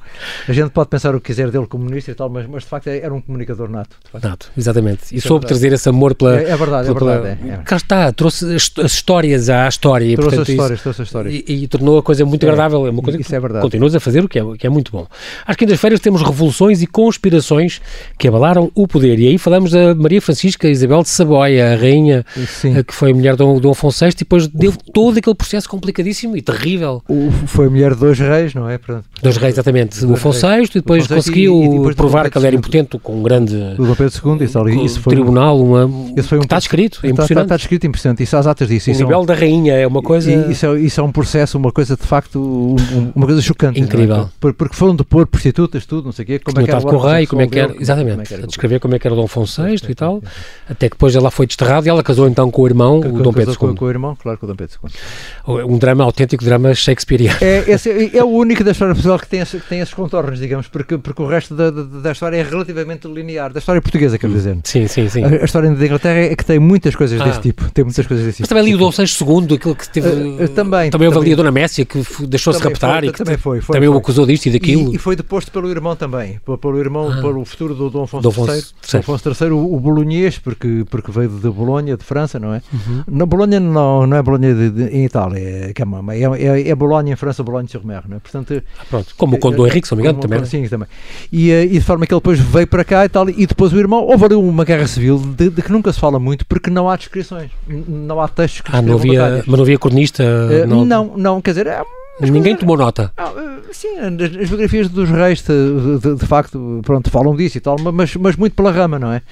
A gente pode pensar o que quiser dele como ministro e tal, mas, mas de facto era um comunicador nato. Nato, exatamente. E Isso é soube verdade. trazer esse amor pela. É, é verdade, é pela- verdade. pela- É, é. Cá está, trouxe as, as histórias à história e, Trouxe as portanto, isso- histórias, trouxe as histórias. e, e tornou a coisa muito É, agradável. É uma coisa isso que é verdade. continuas a fazer, o que é, que é muito bom. Às quintas-feiras temos revoluções e conspirações que abalaram o poder. E aí falamos da Maria Francisca Isabel de Saboia, a rainha Sim. eh, que foi mulher de Dom, Dom Afonso VI, e depois deu todo aquele processo complicadíssimo e terrível. O- foi a mulher de dois reis, não é? Portanto, Dos reis, exatamente. O Dois Afonso. VI, e depois VI conseguiu e- e depois provar que ele era impotente com um grande do Dom Pedro II, isso, ali, isso foi um- tribunal, uma, Esse foi um está descrito, é Está, está, impressionante. está descrito impressionante. Isso há as atas disso. o Isso é um- nível da rainha é uma coisa... Isso, é, isso é um processo, uma coisa de facto, um- um- uma coisa chocante. é? Incrível. Por- Porque foram depor prostitutas, tudo, não sei o quê. Como é que era o rei, como é que era, sexual dele, exatamente, como é que era a descrever como é que era o Dom Afonso VI e tal, até que depois ela foi desterrada e ela casou então com o irmão, o Dom Pedro II. com o irmão, claro, com o Dom Pedro II. Um drama autêntico, drama shakespeariano. É, esse é, é o único da história pessoal que tem, esse- que tem esses contornos, digamos, porque, porque o resto da, da, da história é relativamente linear. Da história portuguesa, quero dizer. Sim, sim, sim. A, a história da Inglaterra é que tem muitas coisas Ah. desse tipo. Tem muitas coisas desse Mas tipo. também ali o Dom VI II, aquele que teve... Eh, também, Também houve ali a Dona Messia, que deixou-se raptar foi, e que também foi, foi, também o acusou disto e daquilo. E, e foi deposto pelo irmão também, p- pelo irmão, Ah. pelo futuro do Dom Afonso, Dom Afonso III, III. Dom Afonso III, o, o bolonhês, porque, porque veio de Bolonha, de França, não é? Uhum. Na Bolonha não, não é Bolonha de, de- em Itália, é, que é, é, é, é Bolonha em França, Bolonha sur mer, não é? Portanto, Pronto, como o Conde do Henrique, se não me engano, também. Sim, também. E, eh, e de forma que ele depois veio para cá e tal, e depois o irmão, houve ali uma guerra civil de, de que nunca se fala muito, porque não há descrições, não há textos que Ah, não havia, mas não havia cronista? Eh, não, não, não, quer dizer, é Ninguém tomou nota. ah, sim, as, as biografias dos reis, de, de- de facto, pronto, falam disso e tal, mas, mas muito pela rama, não é?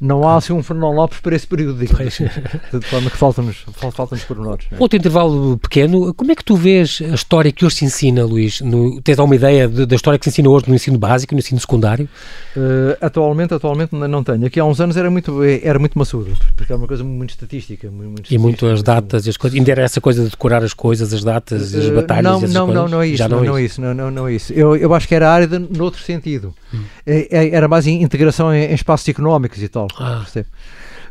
Não há assim um Fernão Lopes para esse período, Pois. assim, de forma que faltam-nos fal- faltam pormenores. é? Outro intervalo pequeno, como é que tu vês a história que hoje se ensina, Luís? No, tens alguma ideia de- da história que se ensina hoje no ensino básico, no ensino secundário? Eh, atualmente, atualmente não não tenho. Aqui há uns anos era muito, era muito maçudo, porque é uma coisa muito estatística. Muito, muito E muito as datas e as coisas. Ainda era essa coisa de decorar as coisas, as datas, as Eh, batalhas não, e não, coisas? não, não é isso. Já não, não é isso. Não, não, não é isso. Eu, eu acho que era árida noutro sentido. Hum. É- é- era mais em integração em, em espaços económicos e tal. Ah. percebe?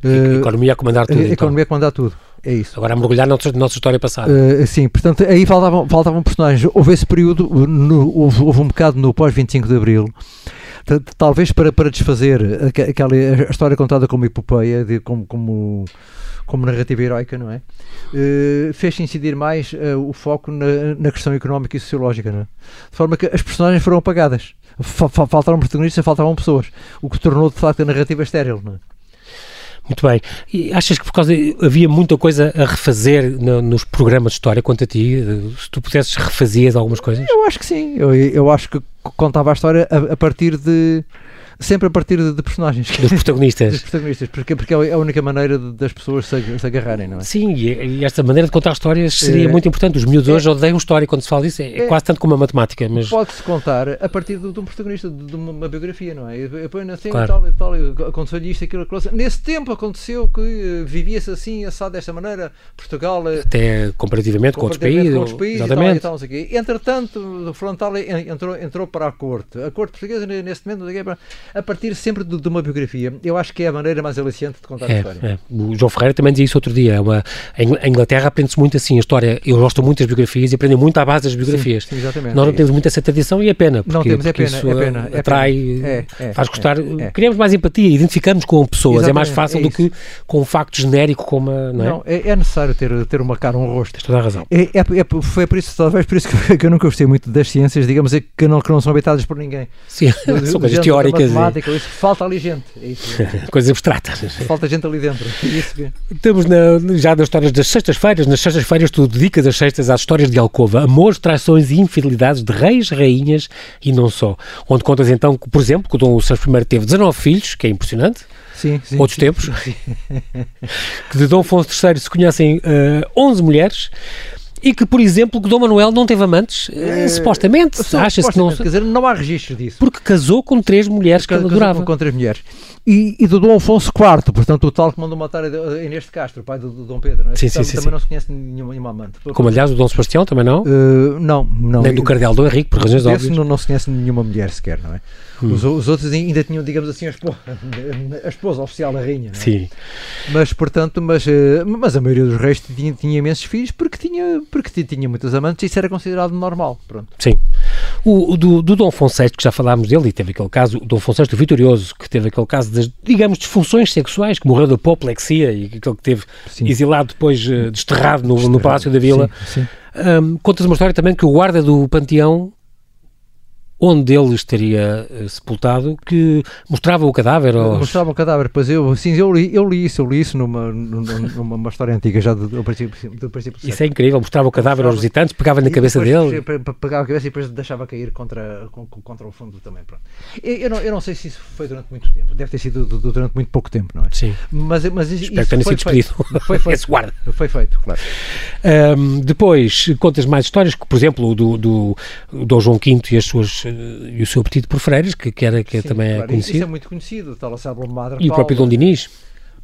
A Eh, economia a comandar tudo. a então. economia que manda tudo. É isso. Agora a mergulhar na nossa, história passada. Uh, sim, portanto, aí faltavam, faltavam personagens. Houve esse período, uh, no- houve, houve um bocado no pós-25 de Abril, ta- talvez para, para desfazer aque- aquela a história contada como epopeia, de, como, como, como narrativa heroica, não é? Uh, fez-se incidir mais uh, o foco na, na questão económica e sociológica, não é? De forma que as personagens foram apagadas. Fa faltaram protagonistas, faltavam pessoas, o que tornou de facto a narrativa estéril. Não é? Muito bem. E achas que por causa havia muita coisa a refazer no, nos programas de história quanto a ti? Se tu pudesses refazias algumas coisas? Eu acho que sim. Eu, eu acho que contava a história a, a partir de sempre a partir de, de personagens. Dos protagonistas. <laughs> Dos protagonistas, porque, porque é a única maneira de, das pessoas se, se, agarrarem, não é? Sim, e, e, esta maneira de contar histórias seria é, muito importante. Os miúdos é, hoje odeiam história quando se fala disso, é, é quase tanto como a matemática. Mas... Pode-se contar a partir de, de, um protagonista, de, uma, biografia, não é? Eu ponho assim claro. e tal e tal, aconteceu-lhe isto, aquilo, aquilo. Nesse tempo aconteceu que uh, vivia-se assim, assado desta maneira, Portugal... Uh, Até comparativamente, com outros países. Com outros países exatamente. E tal, e tal, Entretanto, o frontal entrou, entrou para a corte. A corte portuguesa, neste momento, a partir sempre de, de, uma biografia, eu acho que é a maneira mais aliciante de contar é, a história. É. O João Ferreira também dizia isso outro dia. É uma, em Inglaterra aprende-se muito assim a história. Eu gosto muito das biografias e aprendem muito à base das biografias. Sim, sim, exatamente. Nós não temos muita essa tradição e é pena. Porque, não temos, é pena, isso é pena. É atrai, é, é, faz gostar. Criamos mais empatia, identificamos com pessoas. Exatamente, é mais fácil do que com um facto genérico como a, não é? Não, é, necessário ter, ter uma cara, um rosto. Tens toda a razão. É, foi por isso, talvez por isso <laughs> que, eu nunca gostei muito das ciências, digamos, é que não, que não são habitadas por ninguém. Sim, <laughs> são coisas teóricas. E... Falta ali gente. <laughs> Coisas abstratas. Falta gente ali dentro. É Estamos na, já nas histórias das sextas-feiras. Nas sextas-feiras tu dedicas as sextas às histórias de Alcova, amores, traições e infidelidades de reis, rainhas e não só. Onde contas então, por exemplo, que o Dom Sancho I teve 19 filhos, que é impressionante. Sim, sim, Outros sim, tempos. <laughs> Que de Dom Afonso III se conhecem uh, eh, 11 mulheres e que, por exemplo, que Dom Manuel não teve amantes, é, supostamente, acha-se que não... Quer dizer, não há registro disso. Porque casou com três mulheres que ele adorava. Com, com três mulheres. E, e, do Dom Afonso IV, portanto, o tal que mandou matar Inês de Castro, pai do, do Dom Pedro, não é? Sim, sim, sim, também não se conhece nenhuma, nenhuma amante. Como, aliás, o Dom Sebastião também não? Uh, não, não. Nem do Cardeal Dom Henrique, por razões óbvias. Não, não se conhece nenhuma mulher sequer, não é? Hum. Os, os, outros ainda tinham, digamos assim, a esposa, a esposa oficial da rainha. É? Sim. Mas, portanto, mas, eh, mas a maioria dos reis tinha, tinha imensos filhos porque tinha, porque tinha muitas amantes e isso era considerado normal. Pronto. Sim. O, o do, do, Dom Afonso VI, que já falámos dele, e teve aquele caso, o Dom Afonso VI Vitorioso, que teve aquele caso das, digamos, disfunções sexuais, que morreu de apoplexia e aquele que teve sim. exilado depois, uh, desterrado no, desterrado. no Palácio da Vila. Sim, sim. Um, contas uma história também que o guarda do Panteão onde ele estaria uh, sepultado, que mostrava o cadáver? Aos... Mostrava o cadáver, pois eu, sim, eu li, eu li isso, eu li isso numa, numa, numa história antiga já do, do princípio, do princípio Isso é incrível, mostrava o cadáver mostrava, aos visitantes, pegava na cabeça depois, dele. Pegava a cabeça e depois deixava cair contra, contra o fundo também, pronto. Eu, eu, não, eu não sei se isso foi durante muito tempo, deve ter sido durante muito pouco tempo, não é? Sim. Mas, mas isso, Espero que tenha sido despedido. Foi feito. <laughs> Esse guarda. Foi feito, claro. Um, depois, contas mais histórias, por exemplo, do, do, do João V e, as suas, e o seu apetite por freiras, que, que, era, que Sim, também é claro, é conhecido. Isso é muito conhecido, tal a Madre E o próprio Dom Dinis.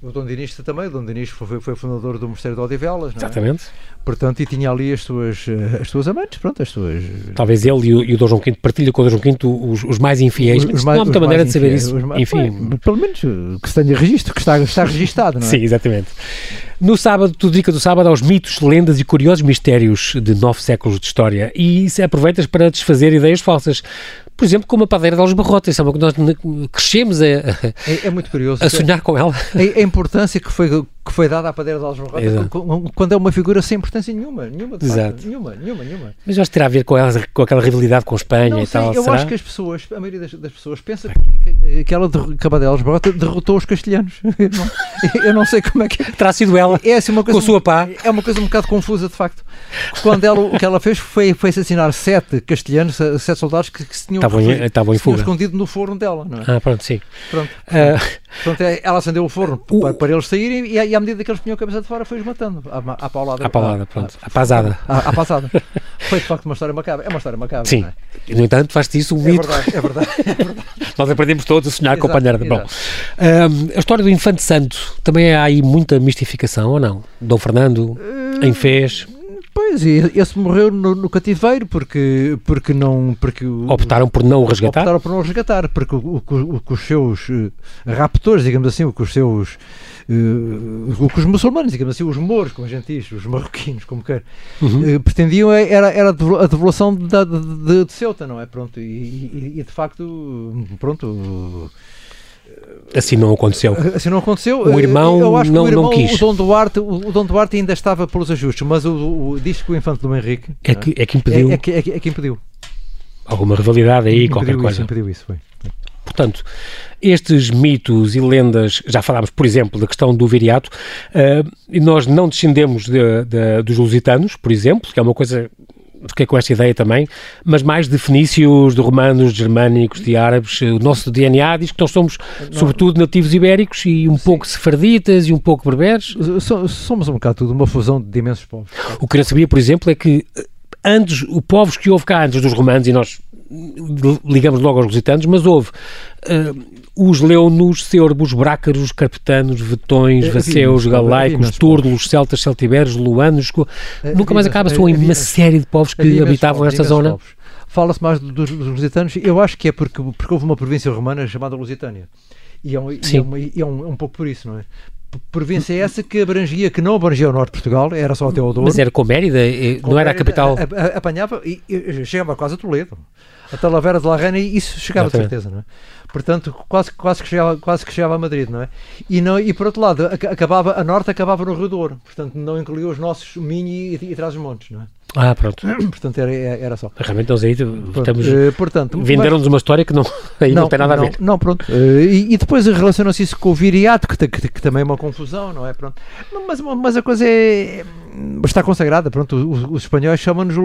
O Dom Dinis também, o Dom Dinis foi, foi fundador do Mosteiro de Odivelas, não é? Exatamente. Portanto, e tinha ali as suas, eh, as suas amantes, pronto, as suas... Talvez ele e o, e o Dom João V partilha com o Dom João V os, os mais infiéis, os, mas mais, não há muita maneira de saber isso. Mais, Enfim... Bem, pelo menos que se tenha registro, que está, está registado, não é? Sim, exatamente. No sábado, tu dedicas o sábado aos mitos, lendas e curiosos mistérios de nove séculos de história. E se aproveitas para desfazer ideias falsas. Por exemplo, como a padeira de Alves Barrotas, é uma que nós crescemos a, é, é, muito curioso, a sonhar com ela. A, a, importância que foi, que foi dada à padeira de Alves quando é uma figura sem importância nenhuma, nenhuma, Exato. nenhuma, nenhuma, nenhuma. Mas acho que terá a ver com, ela, com aquela rivalidade com a Espanha não, e sei, tal. Eu será? acho que as pessoas, a maioria das, das pessoas pensa que, que, que ela, que a padeira de Alves derrotou os castelhanos. <laughs> Eu não, eu não sei como é que... <laughs> Terá sido ela, é, assim, uma coisa, com a sua pá. É uma coisa um bocado confusa, de facto. Quando ela, o que ela fez foi, foi assassinar sete castelhanos, sete soldados que, que se tinham... Estavam em, estavam em fuga. escondido no forno dela, não é? Ah, pronto, sim. Pronto. Uh, pronto é, ela acendeu o forno o... Para, para, eles saírem e, e à medida que eles punham a cabeça de fora foi-os matando. À, à paulada. À paulada, pronto. À pasada. À, à passada. <laughs> Foi de facto uma história macabra. É uma história macabra. Sim. É? No entanto, faz-te isso um é mito. Verdade, é verdade, é verdade. <laughs> Nós aprendemos todos a sonhar exato, com a panheira. Bom, um, a história do Infante Santo também há aí muita mistificação, ou não? Dom Fernando, uh... em Fez. Pois, esse morreu no, no, cativeiro porque, porque não. Porque optaram por não o resgatar? Optaram por não o resgatar, porque o, o, o, os seus uh, raptores, digamos assim, o que os seus. Uh, o que os muçulmanos, digamos assim, os mouros, como a gente diz, os marroquinos, como quer, uhum. uh, pretendiam é, era, era a devolução de, de, de, Ceuta, não é? Pronto, e, e, e de facto, pronto Assim não aconteceu. <laughs> Assim não aconteceu. O irmão, Eu acho não, o irmão, não quis. O Dom, Duarte, o Dom Duarte ainda estava pelos ajustes, mas o, o, diz que o infante Dom Henrique é que, é que impediu. É, é, que, é, que impediu. alguma rivalidade aí, Impediu qualquer isso, coisa. impediu isso, foi. Portanto, estes mitos e lendas, já falámos, por exemplo, da questão do viriato, uh, e nós não descendemos de, de, dos lusitanos, por exemplo, que é uma coisa fiquei com esta ideia também, mas mais de fenícios, de romanos, de germânicos, de árabes. O nosso DNA diz que nós somos, não, sobretudo, nativos ibéricos e um sim. pouco sefarditas e um pouco berberes. Somos um bocado tudo uma fusão de imensos povos. O que eu sabia, por exemplo, é que antes, os povos que houve cá antes dos romanos, e nós ligamos logo aos lusitanos, mas houve uh, os leonos, cêrbos, brácaros, carpetanos, vetões, vaceus, galaicos, turlos, celtas, celtiberos, luanos, nunca mais acaba, são uma série de povos que habitavam esta zona. Fala-se mais dos, dos lusitanos, eu acho que é porque, porque houve uma província romana chamada Lusitânia. E é um, e é, uma, e é um, é um pouco por isso, não é? província essa que abrangia, que não abrangia o norte de Portugal, era só até o Douro. Mas era com Mérida, com não Mérida, era a capital? A, a, apanhava e, e chegava quase a Toledo. A Talavera de La Reina, isso chegava de certeza, não é? Portanto, quase, quase, que chegava, quase que chegava a Madrid, não é? E, não, e por outro lado, acabava, a norte acabava no Rio Douro, portanto não incluía os nossos Minho e, e, e Trás-os-Montes, não é? Ah, pronto. <clears throat> Portanto, era, era só. Realmente, nós aí estamos. Uh, portanto, venderam-nos uma história que não, <laughs> aí não, não tem nada não, a ver. Não, pronto. Uh, e, e, depois relaciona-se isso com o viriato, que, que, que, também é uma confusão, não é? Pronto. Mas, mas a coisa é. Está consagrada, pronto. Os, os espanhóis chamam-nos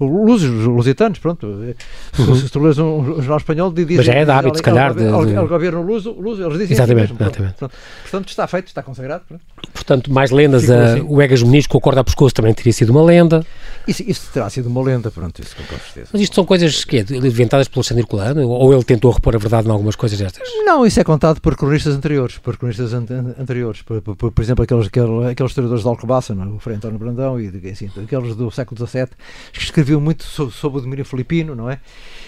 lusos, os lusitanos, pronto. Se tu lês um, jornal espanhol, diz. Mas já é de hábito, se calhar. O governo luso, luso, eles dizem Exatamente, assim mesmo, exatamente. Pronto. Portanto, está feito, está consagrado. Pronto. Portanto, mais lendas. A, assim. O Egas Muniz com o corda a pescoço também teria sido uma lenda. Isso, isso terá sido uma lenda, pronto, isso com certeza. Mas isto são coisas que é, inventadas pelo Alexandre Colano? Ou ele tentou repor a verdade em algumas coisas destas? Não, isso é contado por cronistas anteriores, por cronistas an anteriores. Por, por, por, exemplo, aqueles, aqueles, aqueles historiadores de Alcobaça, não? É? o Frei António Brandão e assim, aqueles do século XVII, que escreviam muito sobre, sobre o domínio filipino, não é?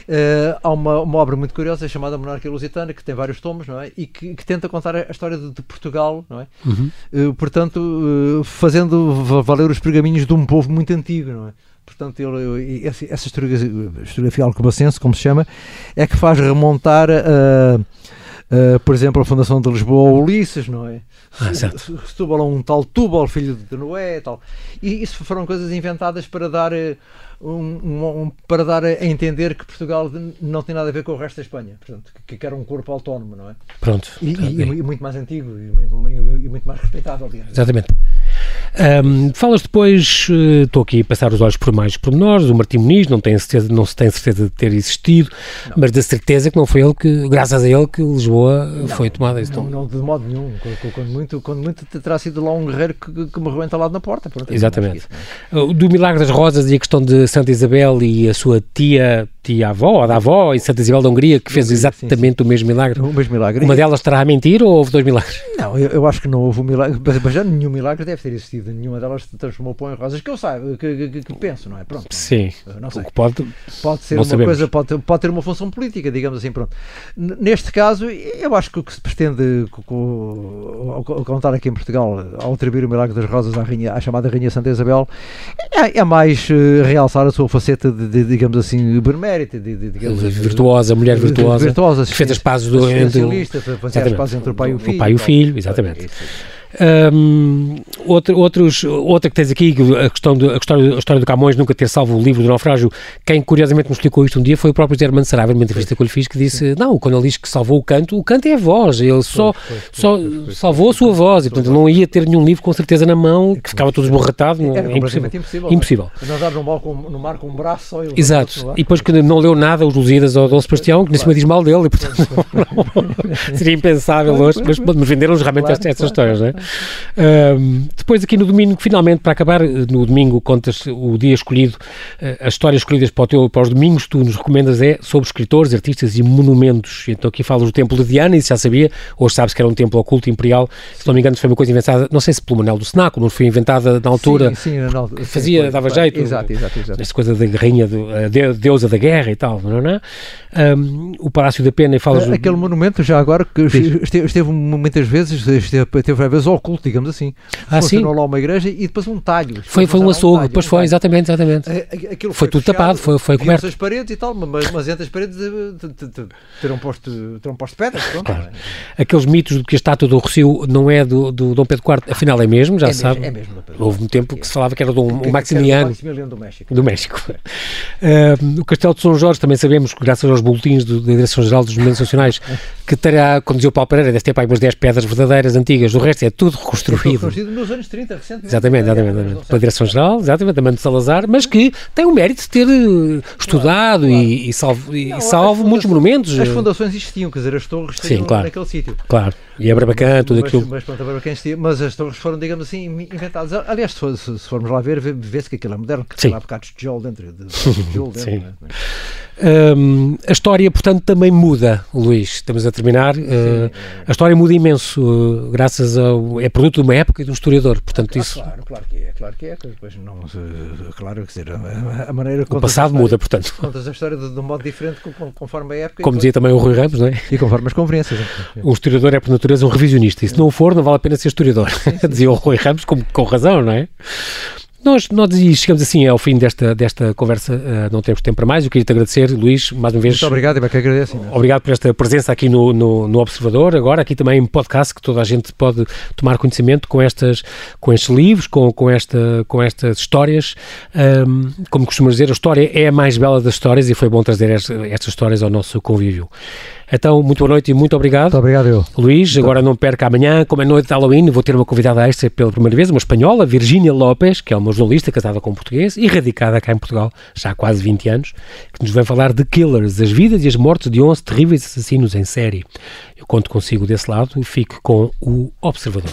Uh, há uma, uma obra muito curiosa chamada Monarquia Lusitana, que tem vários tomos, não é? E que, que tenta contar a história de, de Portugal, não é? Uhum. Uh, portanto, uh, fazendo valer os pergaminhos de um povo muito antigo, não é? Portanto, ele, essa, essa historiografia, historiografia alcobacense, como se chama, é que faz remontar, uh, uh, por exemplo, a fundação de Lisboa Ulisses, não é? Ah, Setúbal a um tal Túbal, filho de Noé tal. E isso foram coisas inventadas para dar, uh, um, um, para dar a entender que Portugal não tem nada a ver com o resto da Espanha. Portanto, que, que era um corpo autónomo, não é? Pronto. E, e, e muito mais antigo e, e muito mais respeitável, digamos. Exatamente. Um, falas depois, uh, estou aqui a passar os olhos por mais pormenores, o Martim Muniz não, tem certeza, não se tem certeza de ter existido, não. mas da certeza que não foi ele que, graças a ele, que Lisboa não, foi tomada. Não, não, de modo nenhum. Quando muito, quando muito terá sido lá um guerreiro que, que morreu entalado na porta. Pronto, Exatamente. Isso, é? Do Milagre das Rosas e a questão de Santa Isabel e a sua tia tia-avó, ou da avó, em Santa Isabel da Hungria, que fez exatamente sim, sim. o mesmo milagre. O mesmo milagre. Uma delas estará a mentir ou houve dois milagres? Não, eu, eu acho que não houve um milagre, mas já nenhum milagre deve ter existido. Nenhuma delas se transformou pão em rosas, que eu saiba, que, que, que penso, não é? Pronto. Sim. Não sei. Pode, pode ser uma sabemos. coisa, pode, pode ter uma função política, digamos assim, pronto. Neste caso, eu acho que o que se pretende contar aqui em Portugal, ao atribuir o milagre das rosas à, rainha, à chamada Rainha Santa Isabel, é, é mais uh, realçar a sua faceta de, de digamos assim, benemérita, de, de, digamos virtuosa, mulher virtuosa, virtuosa que fez as pazes do, entre, as pazes entre o pai e o filho. O pai e o filho, exatamente. Um, outro, outros, outra que tens aqui, a questão de, a, história, a história do Camões nunca ter salvo o livro do naufrágio, quem curiosamente me explicou isto um dia foi o próprio Zé Armando Saraiva, numa entrevista que eu lhe fiz, que disse, não, quando ele diz que salvou o canto, o canto é a voz, ele só, só salvou a sua voz, e portanto não ia ter nenhum livro com certeza na mão, que ficava todo esborratado, é? Impossível. impossível. impossível. Nadar no mar, com, no mar com um braço só Exato, e depois que não leu nada os Lusíadas ou Dom Sebastião, que nem cima diz mal dele, e portanto <laughs> seria impensável hoje, mas, mas venderam-nos realmente estas, estas histórias, não é? Depois aqui no domingo, finalmente, para acabar, no domingo contas o dia escolhido, uh, as histórias escolhidas para, o teu, para os domingos tu nos recomendas é sobre escritores, artistas e monumentos. Então aqui falas do Templo de Diana, isso já sabia, hoje sabes que era um templo oculto imperial, se não me engano foi uma coisa inventada, não sei se pelo Manel do Senaco, não foi inventada na altura, sim, sim, fazia, sim, dava jeito. Exato, exato, exato. Esta coisa da guerrinha, do, a deusa da guerra e tal, não é? Um, o Palácio da Pena e falas... Aquele monumento já agora, que esteve, esteve muitas vezes, esteve, teve várias vezes ligadas ao culto, digamos assim. Ah, Funcionou sim? lá uma igreja e depois um talho. Foi, foi um açougue, talho, depois um foi, exatamente, exatamente. É, Aquilo Foi tudo fechado, tapado, foi- foi coberto. as paredes e tal, mas, mas entre as paredes eh, terão posto, terão posto pedras. Pronto, Claro. é. Aqueles mitos de que a estátua do Rocio não é do, do Dom Pedro IV, afinal é mesmo, já É se mesmo, sabe. é mesmo. Houve um tempo que se falava que era do Que- do Maximiliano do México. do México. Uh, o Castelo de São Jorge também sabemos, graças aos boletins do- da Direção-Geral dos Monumentos Nacionais, que terá, quando dizia o Paulo Pereira, deve ter para umas 10 pedras verdadeiras, antigas, o resto é tudo reconstruído. Construído nos anos 30, recentemente. Exatamente, exatamente, Não exatamente. sei. Pela Direção-Geral, exatamente, também de Salazar, mas que tem o mérito de ter eh, estudado e, e salvo, e Não, salvo muitos monumentos. As eh, fundações existiam, quer dizer, as torres Sim, claro. naquele sítio. Claro, e a Barbacã, tudo mas, aquilo. Mas, pronto, a Barbacã existia, mas as torres foram, digamos assim, inventadas. Aliás, se, for- se- formos lá ver, vê- vê-se que aquilo é moderno, que Sim. tem lá bocados de tijolo dentro. De, <laughs> de tijolo dentro Sim. né? Hum, a história, portanto, também muda, Luís. Estamos a terminar. Uh, a história muda imenso, uh, graças ao. É produto de uma época e de um historiador. Portanto, Ah, isso. Claro, claro que é, claro que é. Depois não, claro, quer dizer, a, a maneira O passado muda, portanto. Contas a história de, de um modo diferente conforme a época. Como dizia também o Rui Ramos, não é? e conforme as conferências. O historiador é, por natureza, um revisionista. E se não o for, não vale a pena ser historiador. <laughs> dizia o Rui Ramos, com, com razão, não é? Nós, nós chegamos assim ao fim desta, desta conversa, uh, não temos tempo para mais. Eu queria te agradecer, Luís, mais uma vez. Muito obrigado, é que agradeço. imenso. Obrigado por esta presença aqui no, no, no Observador, agora aqui também em podcast, que toda a gente pode tomar conhecimento com, estas, com estes livros, com, com, esta, com estas histórias. Ahm, como costumas dizer, a história é a mais bela das histórias e foi bom trazer esta- estas histórias ao nosso convívio. Então, muito boa noite e muito obrigado. Muito obrigado, eu. Luís, agora não perca amanhã, como é noite de Halloween, vou ter uma convidada extra pela primeira vez, uma espanhola, Virgínia Lopes, que é uma jornalista casada com um português e radicada cá em Portugal já há quase 20 anos, que nos vem falar de Killers, as vidas e as mortes de 11 terríveis assassinos em série. Eu conto consigo desse lado e fico com o Observador.